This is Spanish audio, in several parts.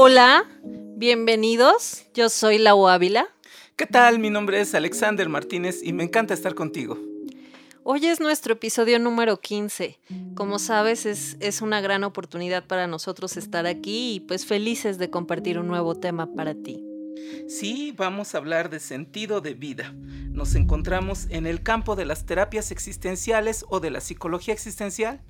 Hola, bienvenidos. Yo soy Lau Ávila. ¿Qué tal? Mi nombre es Alexander Martínez y me encanta estar contigo. Hoy es nuestro episodio número 15. Como sabes, es, es, una gran oportunidad para nosotros estar aquí y pues felices de compartir un nuevo tema para ti. Sí, vamos a hablar de sentido de vida. Nos encontramos en el campo de las terapias existenciales o de la psicología existencial.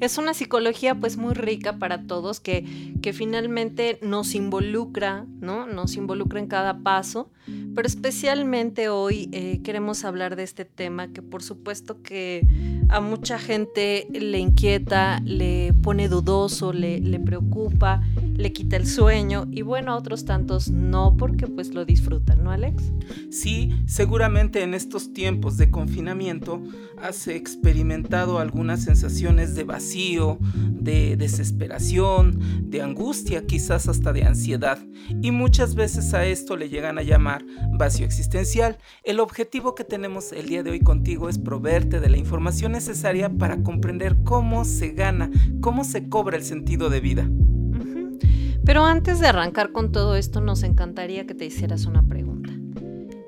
Es una psicología pues muy rica para todos que, que finalmente nos involucra, ¿no? Nos involucra en cada paso, pero especialmente hoy eh, queremos hablar de este tema que por supuesto que a mucha gente le inquieta, le pone dudoso, le, le preocupa, le quita el sueño y bueno, a otros tantos no porque pues lo disfrutan, ¿no Alex? Sí, seguramente en estos tiempos de confinamiento has experimentado algunas sensaciones de vacío, de desesperación, de angustia, quizás hasta de ansiedad y muchas veces a esto le llegan a llamar vacío existencial. El objetivo que tenemos el día de hoy contigo es proveerte de la información necesaria para comprender cómo se gana, cómo se cobra el sentido de vida. Pero antes de arrancar con todo esto, nos encantaría que te hicieras una pregunta.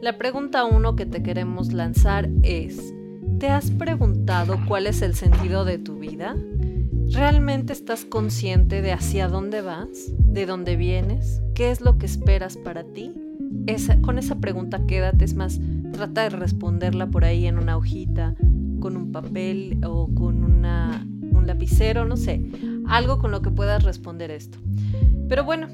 La pregunta uno que te queremos lanzar es, ¿te has preguntado cuál es el sentido de tu vida? ¿Realmente estás consciente de hacia dónde vas? ¿De dónde vienes? ¿Qué es lo que esperas para ti? con esa pregunta quédate, es más, trata de responderla por ahí en una hojita, con un papel o con una, un lapicero, no sé, algo con lo que puedas responder esto. Pero bueno,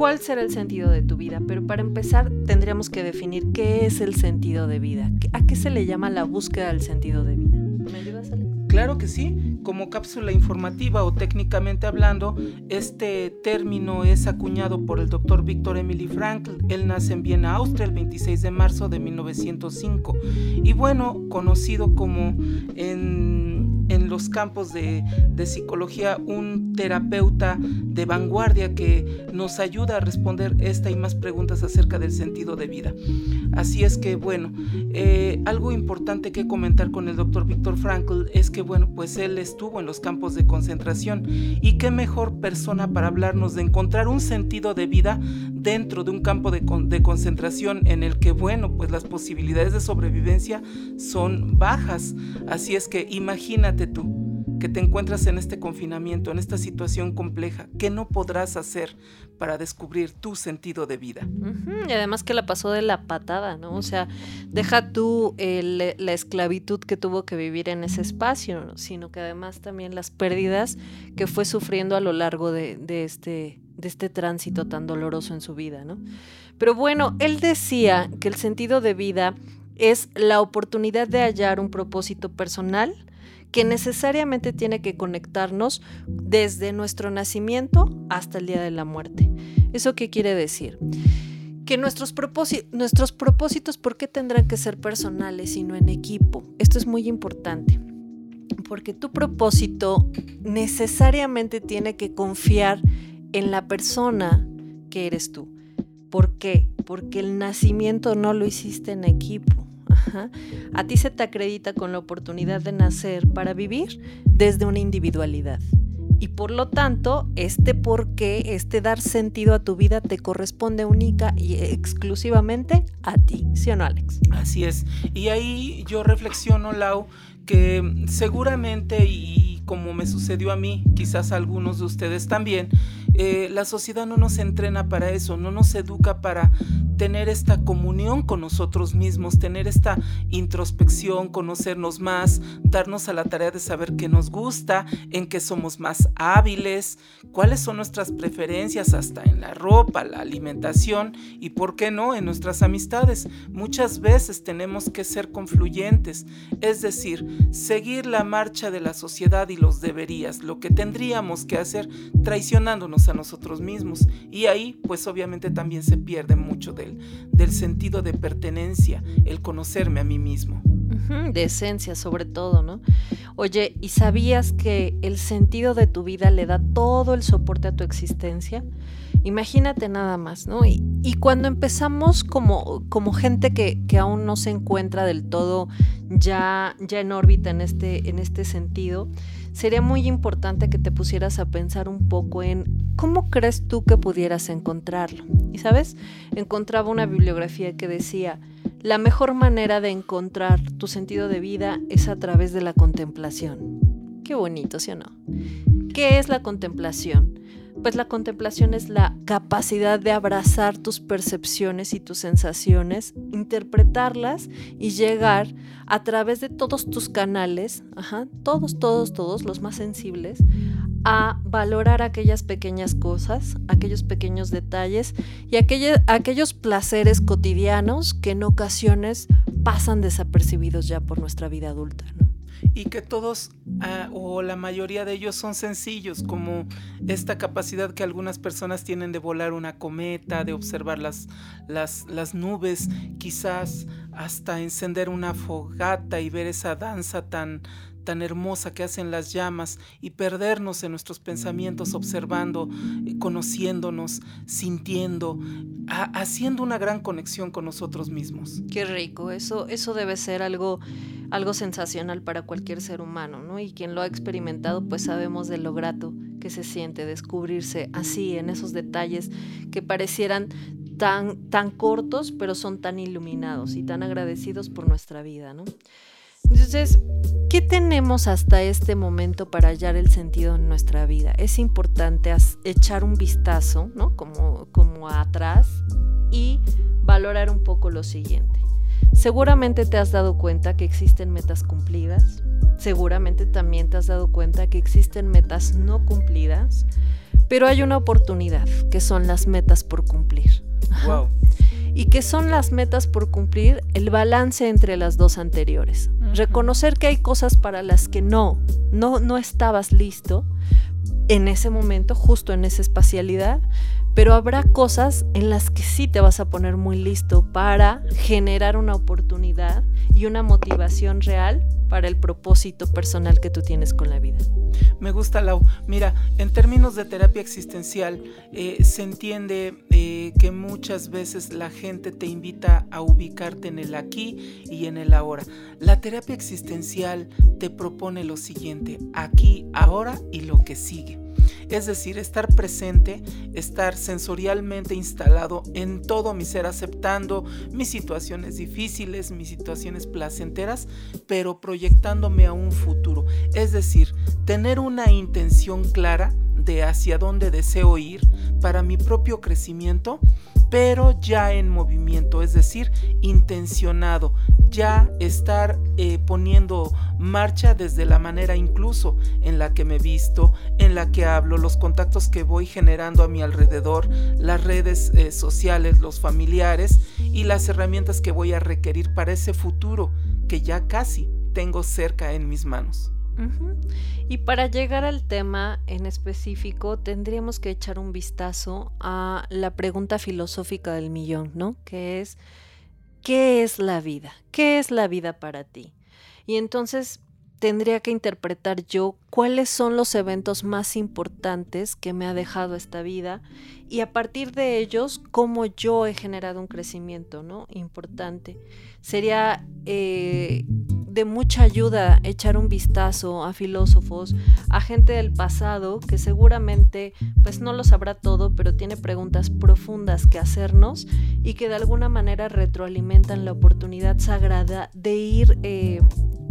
¿cuál será el sentido de tu vida? Pero para empezar tendríamos que definir qué es el sentido de vida. ¿A qué se le llama la búsqueda del sentido de vida? ¿Me ayudas, Alex? Claro que sí. Como cápsula informativa o técnicamente hablando, este término es acuñado por el doctor Víctor Emily Frankl. Él nace en Viena, Austria, el 26 de marzo de 1905. Y bueno, conocido como en en los campos de, psicología un terapeuta de vanguardia que nos ayuda a responder esta y más preguntas acerca del sentido de vida. Así es que, bueno, eh, algo importante que comentar con el doctor Víctor Frankl es que, bueno, pues él estuvo en los campos de concentración y qué mejor persona para hablarnos de encontrar un sentido de vida dentro de un campo de, de concentración en el que, bueno, pues las posibilidades de sobrevivencia son bajas. Así es que imagínate tú, que te encuentras en este confinamiento, en esta situación compleja, ¿qué no podrás hacer para descubrir tu sentido de vida? Y además que la pasó de la patada, ¿no? O sea, deja tú la esclavitud que tuvo que vivir en ese espacio, sino que además también las pérdidas que fue sufriendo a lo largo de, este, de este tránsito tan doloroso en su vida, ¿no? Pero bueno, él decía que el sentido de vida es la oportunidad de hallar un propósito personal, que necesariamente tiene que conectarnos desde nuestro nacimiento hasta el día de la muerte. ¿Eso qué quiere decir? Que nuestros, nuestros propósitos, ¿por qué tendrán que ser personales y no en equipo? Esto es muy importante, porque tu propósito necesariamente tiene que confiar en la persona que eres tú. ¿Por qué? Porque el nacimiento no lo hiciste en equipo. A ti se te acredita con la oportunidad de nacer para vivir desde una individualidad. Y por lo tanto, este por qué, este dar sentido a tu vida te corresponde única y exclusivamente a ti, ¿sí o no, Alex? Así es. Y ahí yo reflexiono, Lau, que seguramente, y como me sucedió a mí, quizás a algunos de ustedes también, eh, la sociedad no nos entrena para eso, no nos educa para tener esta comunión con nosotros mismos, tener esta introspección, conocernos más, darnos a la tarea de saber qué nos gusta, en qué somos más hábiles, cuáles son nuestras preferencias hasta en la ropa, la alimentación y, por qué no, en nuestras amistades. Muchas veces tenemos que ser confluyentes, es decir, seguir la marcha de la sociedad y los deberías, lo que tendríamos que hacer traicionándonos a nosotros mismos. Y ahí, pues obviamente también se pierde mucho de del, sentido de pertenencia, el conocerme a mí mismo. de esencia sobre todo, ¿no? Oye, ¿y sabías que el sentido de tu vida le da todo el soporte a tu existencia? Imagínate nada más, ¿no? Y, cuando empezamos como, como gente que, que, aún no se encuentra del todo ya, ya en órbita en este, en este sentido, sería muy importante que te pusieras a pensar un poco en ¿cómo crees tú que pudieras encontrarlo? Y sabes, encontraba una bibliografía que decía, la mejor manera de encontrar tu sentido de vida es a través de la contemplación. Qué bonito, ¿sí o no? ¿Qué es la contemplación? Pues la contemplación es la capacidad de abrazar tus percepciones y tus sensaciones, interpretarlas y llegar a través de todos tus canales, todos, todos, todos, los más sensibles, a valorar aquellas pequeñas cosas, aquellos pequeños detalles y aquellos placeres cotidianos que en ocasiones pasan desapercibidos ya por nuestra vida adulta y que todos ah, o la mayoría de ellos son sencillos, como esta capacidad que algunas personas tienen de volar una cometa, de observar las, las, las nubes, quizás hasta encender una fogata y ver esa danza tan, tan hermosa que hacen las llamas y perdernos en nuestros pensamientos observando, eh, conociéndonos, sintiendo, haciendo una gran conexión con nosotros mismos. Qué rico, eso, eso debe ser algo, algo sensacional para cualquier ser humano, ¿no? Y quien lo ha experimentado, pues sabemos de lo grato que se siente descubrirse así, en esos detalles que parecieran tan, tan cortos, pero son tan iluminados y tan agradecidos por nuestra vida, ¿no? Entonces, ¿qué tenemos hasta este momento para hallar el sentido en nuestra vida? Es importante echar un vistazo, ¿no? Como, como atrás y valorar un poco lo siguiente. Seguramente te has dado cuenta que existen metas cumplidas, seguramente también te has dado cuenta que existen metas no cumplidas, pero hay una oportunidad, que son las metas por cumplir. Wow y que son las metas por cumplir el balance entre las dos anteriores. Reconocer que hay cosas para las que no, no, no estabas listo en ese momento, justo en esa espacialidad, pero habrá cosas en las que sí te vas a poner muy listo para generar una oportunidad y una motivación real para el propósito personal que tú tienes con la vida. Me gusta, Lau. Mira, en términos de terapia existencial, eh, se entiende eh, que muchas veces la gente te invita a ubicarte en el aquí y en el ahora. La terapia existencial te propone lo siguiente, aquí, ahora y lo que sigue. Es decir, estar presente, estar sensorialmente instalado en todo mi ser, aceptando mis situaciones difíciles, mis situaciones placenteras, pero proyectándome a un futuro. Es decir, tener una intención clara de hacia dónde deseo ir para mi propio crecimiento pero ya en movimiento, es decir, intencionado, ya estar eh, poniendo marcha desde la manera incluso en la que me visto, en la que hablo, los contactos que voy generando a mi alrededor, las redes eh, sociales, los familiares y las herramientas que voy a requerir para ese futuro que ya casi tengo cerca en mis manos. Y para llegar al tema en específico, tendríamos que echar un vistazo a la pregunta filosófica del millón, ¿no? Que es, ¿qué es la vida? ¿Qué es la vida para ti? Y entonces tendría que interpretar yo cuáles son los eventos más importantes que me ha dejado esta vida y a partir de ellos cómo yo he generado un crecimiento no importante. Sería eh, de mucha ayuda echar un vistazo a filósofos a gente del pasado que seguramente pues no lo sabrá todo pero tiene preguntas profundas que hacernos y que de alguna manera retroalimentan la oportunidad sagrada de ir eh,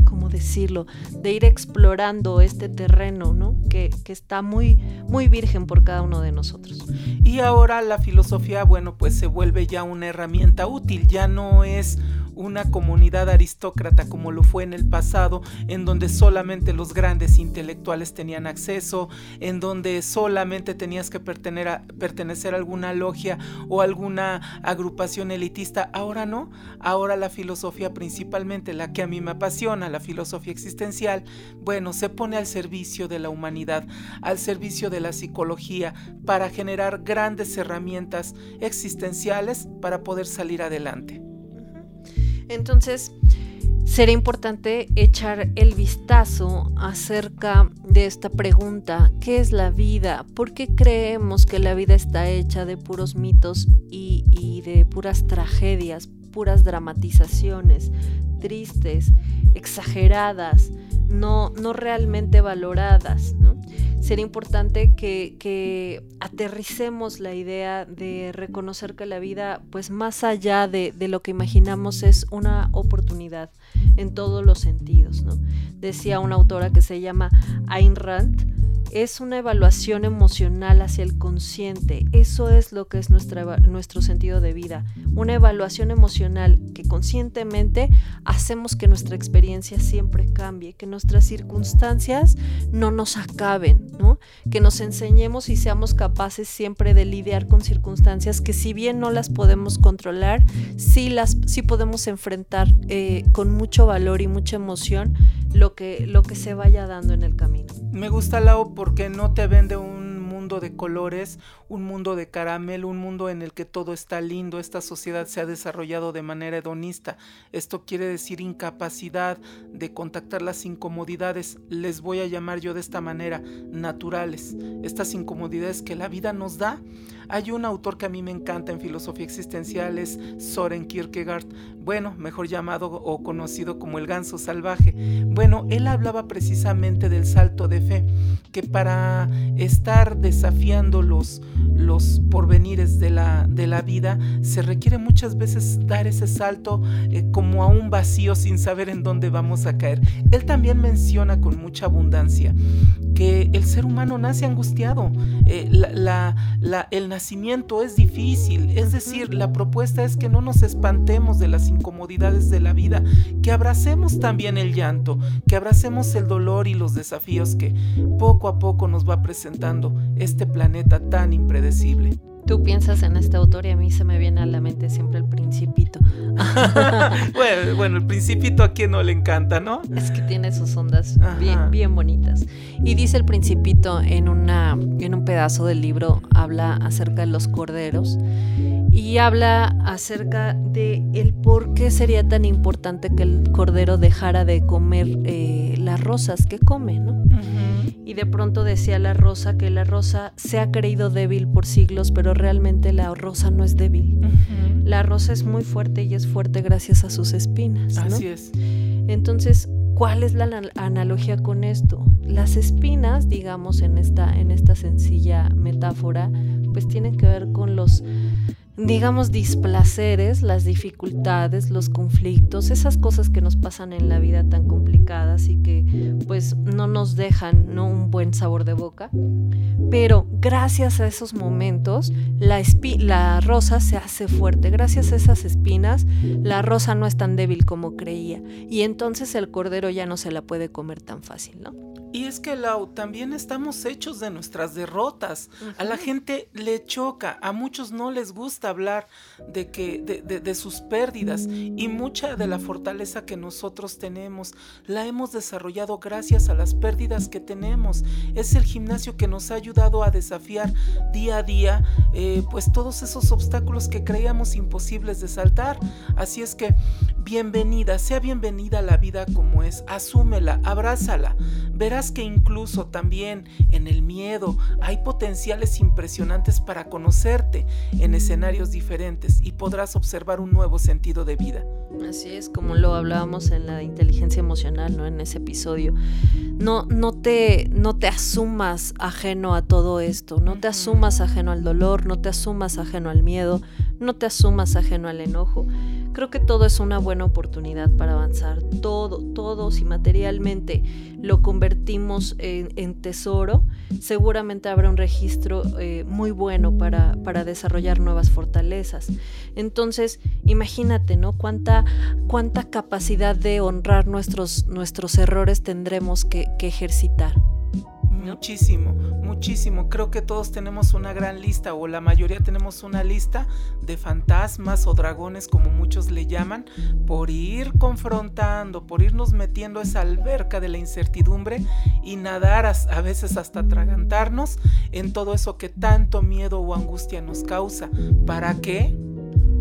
¿cómo decirlo? De ir explorando este terreno, ¿no? Que, que, está muy, muy virgen por cada uno de nosotros. Y ahora la filosofía, bueno, pues se vuelve ya una herramienta útil, ya no es una comunidad aristócrata como lo fue en el pasado, en donde solamente los grandes intelectuales tenían acceso, en donde solamente tenías que pertenecer a, pertenecer a alguna logia o alguna agrupación elitista. Ahora no, ahora la filosofía principalmente, la que a mí me apasiona, la filosofía existencial, bueno, se pone al servicio de la humanidad, al servicio de la psicología, para generar grandes herramientas existenciales para poder salir adelante. Entonces, será importante echar el vistazo acerca de esta pregunta, ¿qué es la vida? ¿Por qué creemos que la vida está hecha de puros mitos y, de puras tragedias, puras dramatizaciones, tristes, exageradas, no, no realmente valoradas? sería importante que, que, aterricemos la idea de reconocer que la vida, pues más allá de, de, lo que imaginamos, es una oportunidad en todos los sentidos. Decía una autora que se llama Ayn Rand, es una evaluación emocional hacia el consciente. Eso es lo que es nuestro sentido de vida. Una evaluación emocional que conscientemente hacemos que nuestra experiencia siempre cambie, que nuestras circunstancias no nos acaben, ¿no? que nos enseñemos y seamos capaces siempre de lidiar con circunstancias que si bien no las podemos controlar, sí, las, sí podemos enfrentar eh, con mucho valor y mucha emoción lo que, lo que se vaya dando en el camino. Me gusta la porque no te vende un mundo de colores, un mundo de caramelo, un mundo en el que todo está lindo. Esta sociedad se ha desarrollado de manera hedonista. Esto quiere decir incapacidad de contactar las incomodidades, les voy a llamar yo de esta manera, naturales. Estas incomodidades que la vida nos da. Hay un autor que a mí me encanta en filosofía existencial, es Soren Kierkegaard, bueno, mejor llamado o conocido como el ganso salvaje. Bueno, él hablaba precisamente del salto de fe, que para estar desafiando los, los porvenires de la, de la vida, se requiere muchas veces dar ese salto eh, como a un vacío sin saber en dónde vamos a caer. Él también menciona con mucha abundancia que el ser humano nace angustiado, eh, la, la, nacimiento es difícil, es decir, la propuesta es que no nos espantemos de las incomodidades de la vida, que abracemos también el llanto, que abracemos el dolor y los desafíos que poco a poco nos va presentando este planeta tan impredecible. Tú piensas en este autor y a mí se me viene a la mente siempre el principito. bueno, el principito a quien no le encanta, ¿no? Es que tiene sus ondas bien, bien bonitas. Y dice el principito en, una, en un pedazo del libro, habla acerca de los corderos y habla acerca de el por qué sería tan importante que el cordero dejara de comer eh, las rosas que come, ¿no? y de pronto decía la rosa que la rosa se ha creído débil por siglos, pero realmente la rosa no es débil. La rosa es muy fuerte y es fuerte gracias a sus espinas. Así es. Entonces, ¿cuál es la analogía con esto? Las espinas, digamos, en esta, en esta sencilla metáfora, pues tienen que ver con los digamos, displaceres, las dificultades, los conflictos, esas cosas que nos pasan en la vida tan complicadas y que pues no nos dejan ¿no? un buen sabor de boca. Pero gracias a esos momentos, la, la rosa se hace fuerte. Gracias a esas espinas, la rosa no es tan débil como creía. Y entonces el cordero ya no se la puede comer tan fácil, ¿no? Y es que, Lau, también estamos hechos de nuestras derrotas. A la gente le choca, a muchos no les gusta hablar de, que, de, de, sus pérdidas. Y mucha de la fortaleza que nosotros tenemos la hemos desarrollado gracias a las pérdidas que tenemos. Es el gimnasio que nos ha ayudado a desafiar día a día, eh, pues todos esos obstáculos que creíamos imposibles de saltar. Así es que, bienvenida, sea bienvenida a la vida como es. Asúmela, abrázala. Verás que incluso también en el miedo hay potenciales impresionantes para conocerte en escenarios diferentes y podrás observar un nuevo sentido de vida. Así es, como lo hablábamos en la inteligencia emocional, ¿no? En ese episodio. No, no, te, no te asumas ajeno a todo esto, no te asumas ajeno al dolor, no te asumas ajeno al miedo, no te asumas ajeno al enojo. Creo que todo es una buena oportunidad para avanzar. Todo, todo, si materialmente lo convertimos en, tesoro, seguramente habrá un registro eh, muy bueno para, desarrollar nuevas fortalezas. Entonces, imagínate, ¿no? Cuánta, capacidad de honrar nuestros errores tendremos que ejercitar. Muchísimo, muchísimo. Creo que todos tenemos una gran lista o la mayoría tenemos una lista de fantasmas o dragones como muchos le llaman por ir confrontando, por irnos metiendo a esa alberca de la incertidumbre y nadar a, veces hasta atragantarnos en todo eso que tanto miedo o angustia nos causa. ¿Para qué?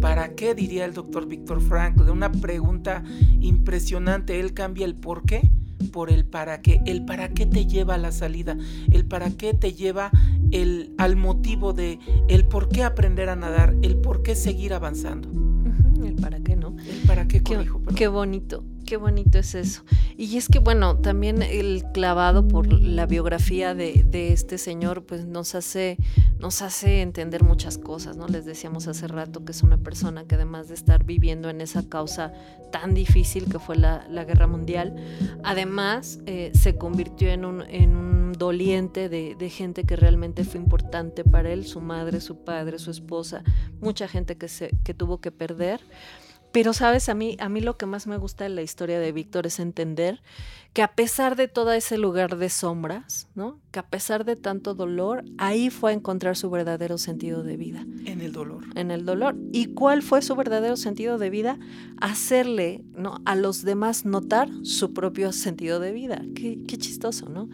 ¿Para qué? diría el doctor Víctor Frankl. Una pregunta impresionante. Él cambia el por qué por el para qué. El para qué te lleva a la salida. El para qué te lleva el, al motivo de el por qué aprender a nadar. El por qué seguir avanzando. el para qué no. El para qué, qué, qué bonito. Qué bonito es eso. Y es que, bueno, también el clavado por la biografía de, este señor, pues nos hace, nos hace entender muchas cosas, ¿no? Les decíamos hace rato que es una persona que además de estar viviendo en esa causa tan difícil que fue la, guerra mundial, además eh, se convirtió en un, en un doliente de, de, gente que realmente fue importante para él, su madre, su padre, su esposa, mucha gente que, se, que tuvo que perder. Pero sabes, a mí, a mí lo que más me gusta de la historia de Víctor es entender que a pesar de todo ese lugar de sombras, ¿no? Que a pesar de tanto dolor, ahí fue a encontrar su verdadero sentido de vida. En el dolor. En el dolor. ¿Y cuál fue su verdadero sentido de vida? Hacerle ¿no? a los demás notar su propio sentido de vida. Qué, qué chistoso, ¿no?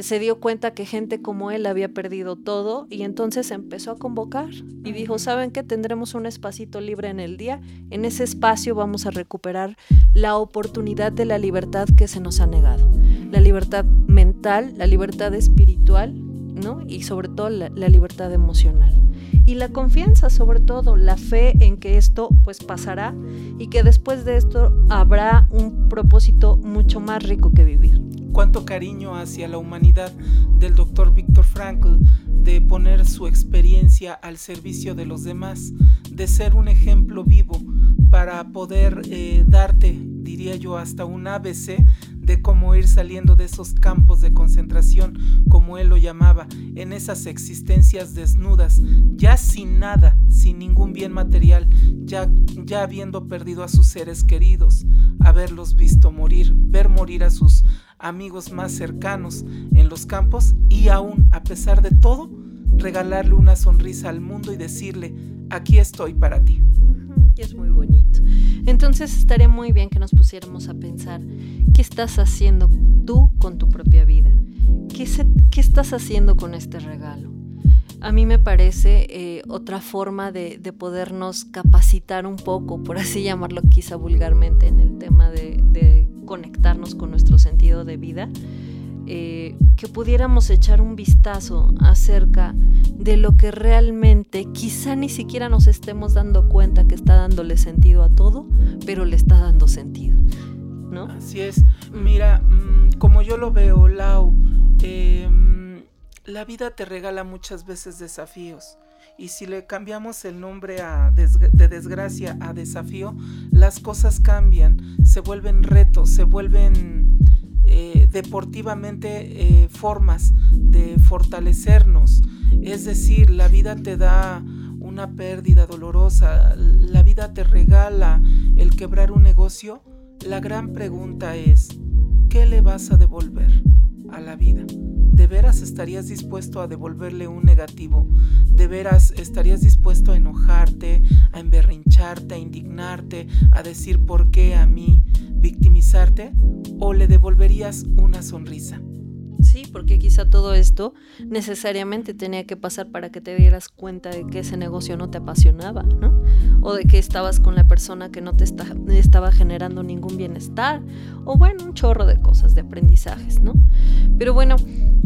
Se dio cuenta que gente como él había perdido todo y entonces empezó a convocar y dijo, ¿saben qué? Tendremos un espacito libre en el día. En ese espacio vamos a recuperar la oportunidad de la libertad que se nos ha negado. La libertad mental, la libertad espiritual, ¿no? Y sobre todo la, la libertad emocional. Y la confianza, sobre todo, la fe en que esto pues pasará y que después de esto habrá un propósito mucho más rico que vivir cuánto cariño hacia la humanidad del doctor Víctor Frankl, de poner su experiencia al servicio de los demás, de ser un ejemplo vivo para poder eh, darte, diría yo, hasta un ABC de cómo ir saliendo de esos campos de concentración, como él lo llamaba, en esas existencias desnudas, ya sin nada, sin ningún bien material, ya, ya habiendo perdido a sus seres queridos, haberlos visto morir, ver morir a sus amigos más cercanos en los campos y aún, a pesar de todo, regalarle una sonrisa al mundo y decirle, aquí estoy para ti. Es muy bonito. Entonces estaría muy bien que nos pusiéramos a pensar, ¿qué estás haciendo tú con tu propia vida? ¿Qué, qué estás haciendo con este regalo? A mí me parece eh, otra forma de, de, podernos capacitar un poco, por así llamarlo quizá vulgarmente, en el tema de conectarnos con nuestro sentido de vida, eh, que pudiéramos echar un vistazo acerca de lo que realmente quizá ni siquiera nos estemos dando cuenta que está dándole sentido a todo, pero le está dando sentido. ¿no? Así es. Mira, mm, como yo lo veo, Lau, eh, la vida te regala muchas veces desafíos. Y si le cambiamos el nombre a de desgracia a desafío, las cosas cambian, se vuelven retos, se vuelven deportivamente eh, formas de fortalecernos. Es decir, la vida te da una pérdida dolorosa, la vida te regala el quebrar un negocio. La gran pregunta es, ¿qué le vas a devolver a la vida? ¿De veras estarías dispuesto a devolverle un negativo? ¿De veras estarías dispuesto a enojarte, a emberrincharte, a indignarte, a decir por qué a mí, victimizarte? ¿O le devolverías una sonrisa? Sí, porque quizá todo esto necesariamente tenía que pasar para que te dieras cuenta de que ese negocio no te apasionaba, ¿no? O de que estabas con la persona que no te estaba generando ningún bienestar, o bueno, un chorro de cosas, de aprendizajes, ¿no? Pero bueno,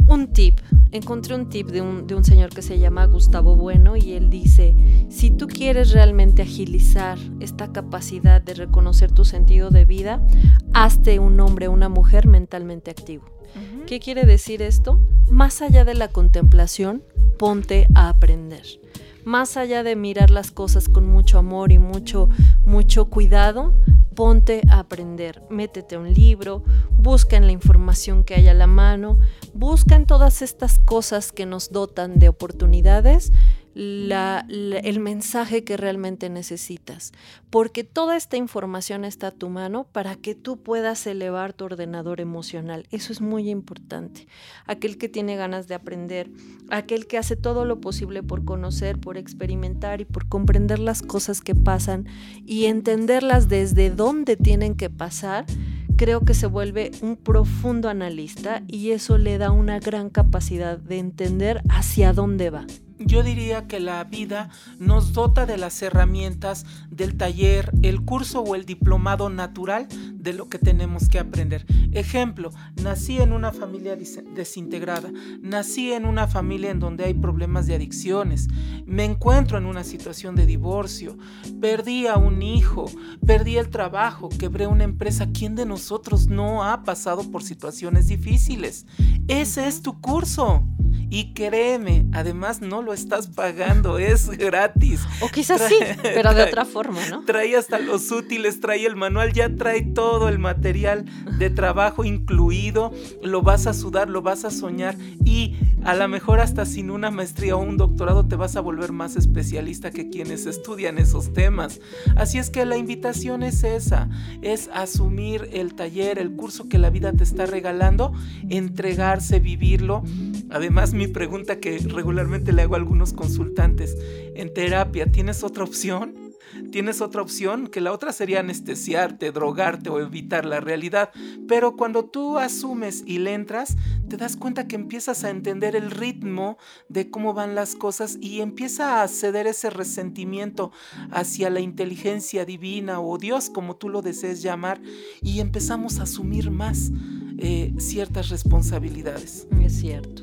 un tip, encontré un tip de un señor que se llama Gustavo Bueno y él dice, si tú quieres realmente agilizar esta capacidad de reconocer tu sentido de vida, hazte un hombre o una mujer mentalmente activo. ¿Qué quiere decir esto? Más allá de la contemplación, ponte a aprender. Más allá de mirar las cosas con mucho amor y mucho, mucho cuidado, ponte a aprender. Métete un libro, busca en la información que hay a la mano, busca en todas estas cosas que nos dotan de oportunidades el mensaje que realmente necesitas, porque toda esta información está a tu mano para que tú puedas elevar tu ordenador emocional. Eso es muy importante. Aquel que tiene ganas de aprender, aquel que hace todo lo posible por conocer, por experimentar y por comprender las cosas que pasan y entenderlas desde dónde tienen que pasar, creo que se vuelve un profundo analista y eso le da una gran capacidad de entender hacia dónde va. Yo diría que la vida nos dota de las herramientas del taller, el curso o el diplomado natural de lo que tenemos que aprender. Ejemplo, nací en una familia desintegrada, nací en una familia en donde hay problemas de adicciones, me encuentro en una situación de divorcio, perdí a un hijo, perdí el trabajo, quebré una empresa. ¿Quién de nosotros no ha pasado por situaciones difíciles? Ese es tu curso. Y créeme, además no lo estás pagando, es gratis. O quizás sí, pero de otra forma, ¿no? Trae hasta los útiles, trae el manual, ya trae todo el material de trabajo incluido, lo vas a sudar, lo vas a soñar y a lo mejor hasta sin una maestría o un doctorado te vas a volver más especialista que quienes estudian esos temas. Así es que la invitación es esa, es asumir el taller, el curso que la vida te está regalando, entregarse, vivirlo. Además, mi pregunta que regularmente le hago a algunos consultantes, en terapia, ¿tienes otra opción? Tienes otra opción, que la otra sería anestesiarte, drogarte o evitar la realidad. Pero cuando tú asumes y le entras, te das cuenta que empiezas a entender el ritmo de cómo van las cosas y empieza a ceder ese resentimiento hacia la inteligencia divina o Dios, como tú lo desees llamar, y empezamos a asumir más eh, ciertas responsabilidades. Es cierto.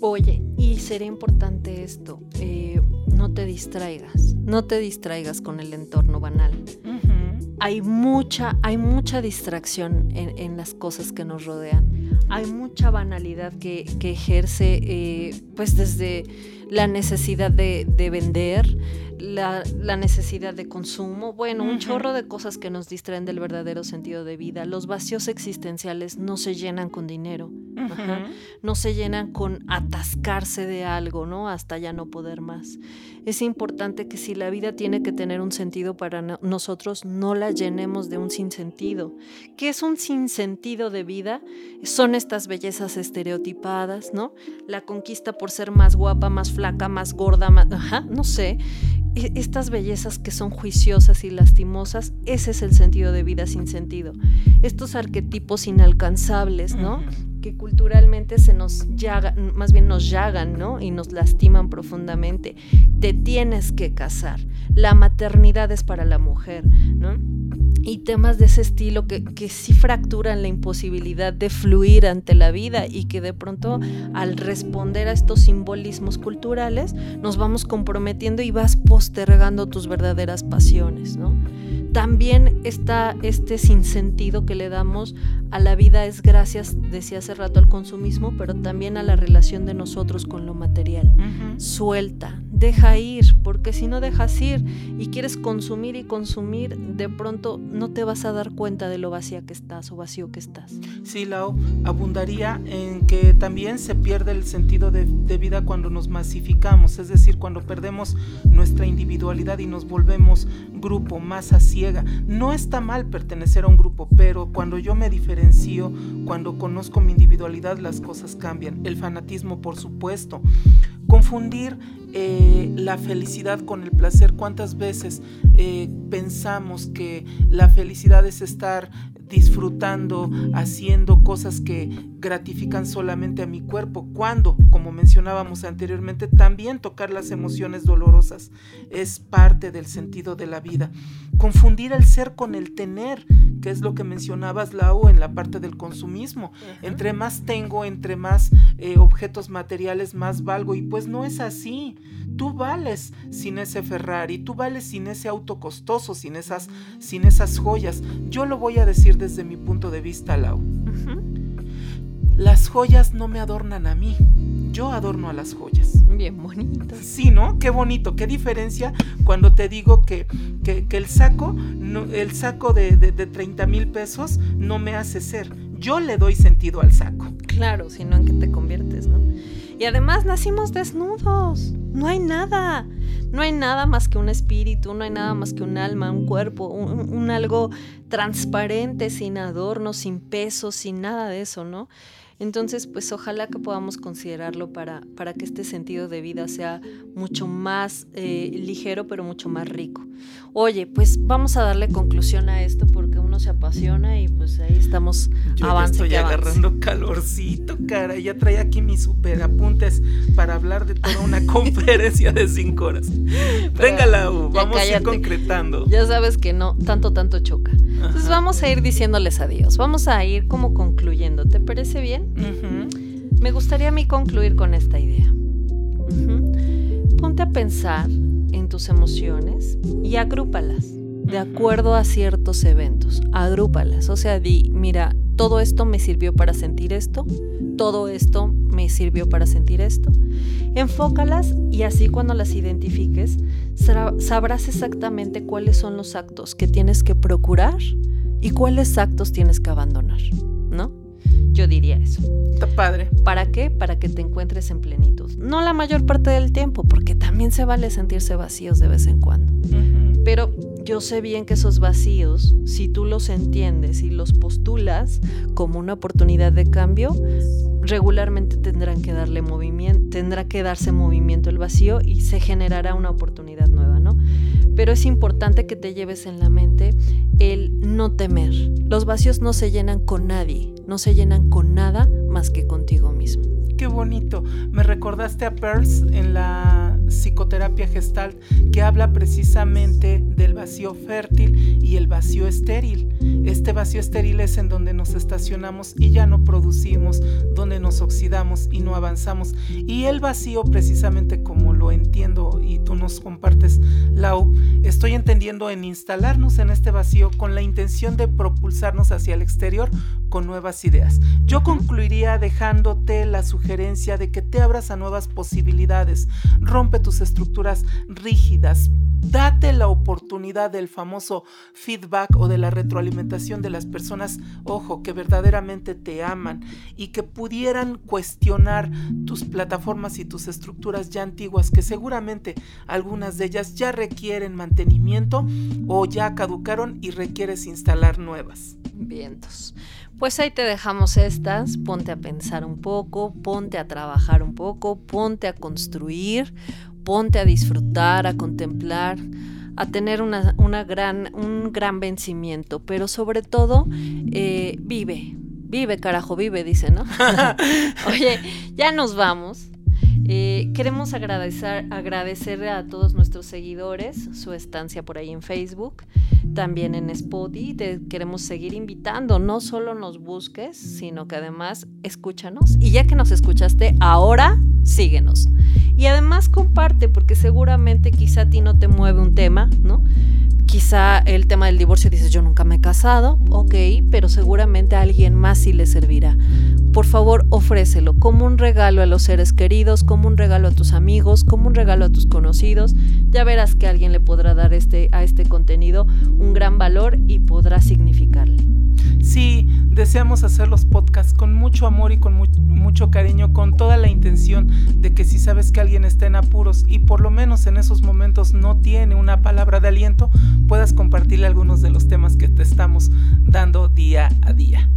Oye, y sería importante esto, eh, no te distraigas, no te distraigas con el entorno banal. Hay mucha, hay mucha distracción en, las cosas que nos rodean. Hay mucha banalidad que, ejerce, eh, pues desde la necesidad de, vender, la, necesidad de consumo, bueno, un chorro de cosas que nos distraen del verdadero sentido de vida. Los vacíos existenciales no se llenan con dinero, no se llenan con atascarse de algo, ¿no? Hasta ya no poder más. Es importante que si la vida tiene que tener un sentido para nosotros, no la llenemos de un sinsentido. ¿Qué es un sinsentido de vida? Son estas bellezas estereotipadas, ¿no? La conquista por ser más guapa, más flaca, más gorda, más, ajá, no sé. E, estas bellezas que son juiciosas y lastimosas, ese es el sentido de vida sin sentido. Estos arquetipos inalcanzables, ¿no? Culturalmente se nos llagan, más bien nos llagan, ¿no? Y nos lastiman profundamente. Te tienes que casar. La maternidad es para la mujer, ¿no? Y temas de ese estilo que, que sí fracturan la imposibilidad de fluir ante la vida y que de pronto al responder a estos simbolismos culturales nos vamos comprometiendo y vas postergando tus verdaderas pasiones, ¿no? También está este sinsentido que le damos a la vida es gracias, decía hace rato, al consumismo, pero también a la relación de nosotros con lo material. Suelta, deja ir, porque si no dejas ir y quieres consumir y consumir, de pronto no te vas a dar cuenta de lo vacía que estás o vacío que estás. Sí, Lau, abundaría en que también se pierde el sentido de, de vida cuando nos masificamos, es decir, cuando perdemos nuestra individualidad y nos volvemos grupo, masa ciega. No está mal pertenecer a un grupo, pero cuando yo me diferencio, cuando conozco mi individualidad, las cosas cambian. El fanatismo, por supuesto. Confundir eh, la felicidad con el placer. ¿Cuántas veces eh, pensamos que la felicidad es estar disfrutando, haciendo cosas que gratifican solamente a mi cuerpo, cuando, como mencionábamos anteriormente, también tocar las emociones dolorosas es parte del sentido de la vida. Confundir el ser con el tener, que es lo que mencionabas, Lau, en la parte del consumismo. Entre más tengo, entre más eh, objetos materiales, más valgo. Y pues no es así. Tú vales sin ese Ferrari, tú vales sin ese auto costoso, sin esas, sin esas joyas. Yo lo voy a decir desde mi punto de vista, Lau. Las joyas no me adornan a mí, yo adorno a las joyas. Bien bonito. Sí, ¿no? Qué bonito, qué diferencia cuando te digo que, que, el saco, el saco de, de, de 30 mil pesos no me hace ser. Yo le doy sentido al saco. Claro, sino en que te conviertes, ¿no? Y además nacimos desnudos. No hay nada. No hay nada más que un espíritu, no hay nada más que un alma, un cuerpo, un, algo transparente, sin adorno, sin peso, sin nada de eso, ¿no? Entonces, pues ojalá que podamos considerarlo para, para que este sentido de vida sea mucho más eh, ligero, pero mucho más rico. Oye, pues vamos a darle conclusión a esto porque uno se apasiona y pues ahí estamos Yo Ya estoy agarrando calorcito, cara. Ya traía aquí mis super apuntes para hablar de toda una conferencia de cinco horas. Venga, Lau, vamos a ir concretando. Ya sabes que no, tanto, tanto choca. Entonces vamos a ir diciéndoles adiós. Vamos a ir como concluyendo. ¿Te parece bien? Me gustaría a mí concluir con esta idea. Ponte a pensar en tus emociones y agrúpalas de acuerdo a ciertos eventos. Agrúpalas. O sea, di, mira, todo esto me sirvió para sentir esto, todo esto me sirvió para sentir esto. Enfócalas y así cuando las identifiques, sabrás exactamente cuáles son los actos que tienes que procurar y cuáles actos tienes que abandonar. Yo diría eso. Está padre. ¿Para qué? Para que te encuentres en plenitud. No la mayor parte del tiempo, porque también se vale sentirse vacíos de vez en cuando. Pero yo sé bien que esos vacíos, si tú los entiendes y los postulas como una oportunidad de cambio, regularmente tendrán que darle movimiento, tendrá que darse movimiento el vacío y se generará una oportunidad. Pero es importante que te lleves en la mente el no temer. Los vacíos no se llenan con nadie, no se llenan con nada más que contigo mismo. Qué bonito. Me recordaste a Peirce en la psicoterapia gestalt que habla precisamente del vacío fértil y el vacío estéril. Este vacío estéril es en donde nos estacionamos y ya no producimos, donde nos oxidamos y no avanzamos. Y el vacío, precisamente como lo entiendo y tú nos compartes, Lau, estoy entendiendo en instalarnos en este vacío con la intención de propulsarnos hacia el exterior con nuevas ideas. Yo concluiría dejándote la sugerencia de que te abras a nuevas posibilidades, rompe tus estructuras rígidas, Date la oportunidad del famoso feedback o de la retroalimentación de las personas, ojo, que verdaderamente te aman y que pudieran cuestionar tus plataformas y tus estructuras ya antiguas, que seguramente algunas de ellas ya requieren mantenimiento o ya caducaron y requieres instalar nuevas. Vientos. Pues ahí te dejamos estas, ponte a pensar un poco, ponte a trabajar un poco, ponte a construir, ponte a disfrutar, a contemplar, a tener una, gran, un gran vencimiento, pero sobre todo eh, vive, vive carajo, vive, dice, ¿no? Oye, ya nos vamos. Eh, queremos agradecer, agradecer a todos nuestros seguidores su estancia por ahí en Facebook, también en Spotify. Te queremos seguir invitando. No solo nos busques, sino que además escúchanos. Y ya que nos escuchaste, ahora síguenos. Y además comparte, porque seguramente quizá a ti no te mueve un tema, ¿no? Quizá el tema del divorcio dices, yo nunca me he casado, ok, pero seguramente a alguien más sí le servirá. Por favor, ofrécelo como un regalo a los seres queridos, como un regalo a tus amigos, como un regalo a tus conocidos. Ya verás que alguien le podrá dar este, a este contenido un gran valor y podrá significarle. Sí, deseamos hacer los podcasts con mucho amor y con mucho cariño, con toda la intención de que si sabes que alguien está en apuros y por lo menos en esos momentos no tiene una palabra de aliento, puedas compartirle algunos de los temas que te estamos dando día a día.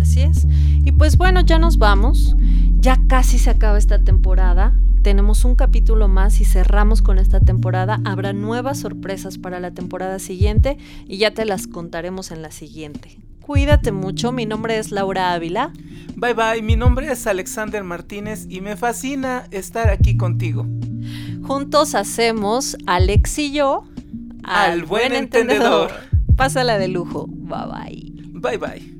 Así es. Y pues bueno, ya nos vamos. Ya casi se acaba esta temporada. Tenemos un capítulo más y cerramos con esta temporada. Habrá nuevas sorpresas para la temporada siguiente y ya te las contaremos en la siguiente. Cuídate mucho, mi nombre es Laura Ávila. Bye bye, mi nombre es Alexander Martínez y me fascina estar aquí contigo. Juntos hacemos, Alex y yo, al, buen, entendedor. entendedor. Pásala de lujo. Bye bye. Bye bye.